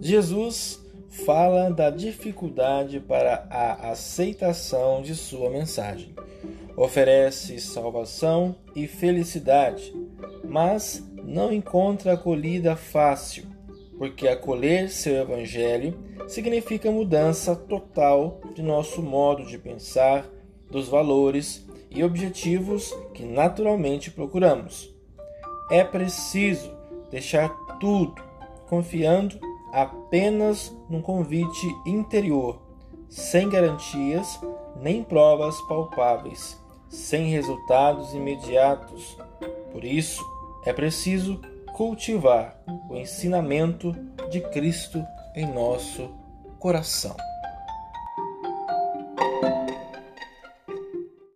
Jesus fala da dificuldade para a aceitação de sua mensagem. Oferece salvação e felicidade, mas não encontra acolhida fácil, porque acolher seu evangelho significa mudança total de nosso modo de pensar, dos valores e objetivos que naturalmente procuramos. É preciso deixar tudo, confiando apenas num convite interior, sem garantias nem provas palpáveis, sem resultados imediatos. Por isso, é preciso cultivar o ensinamento de Cristo em nosso coração.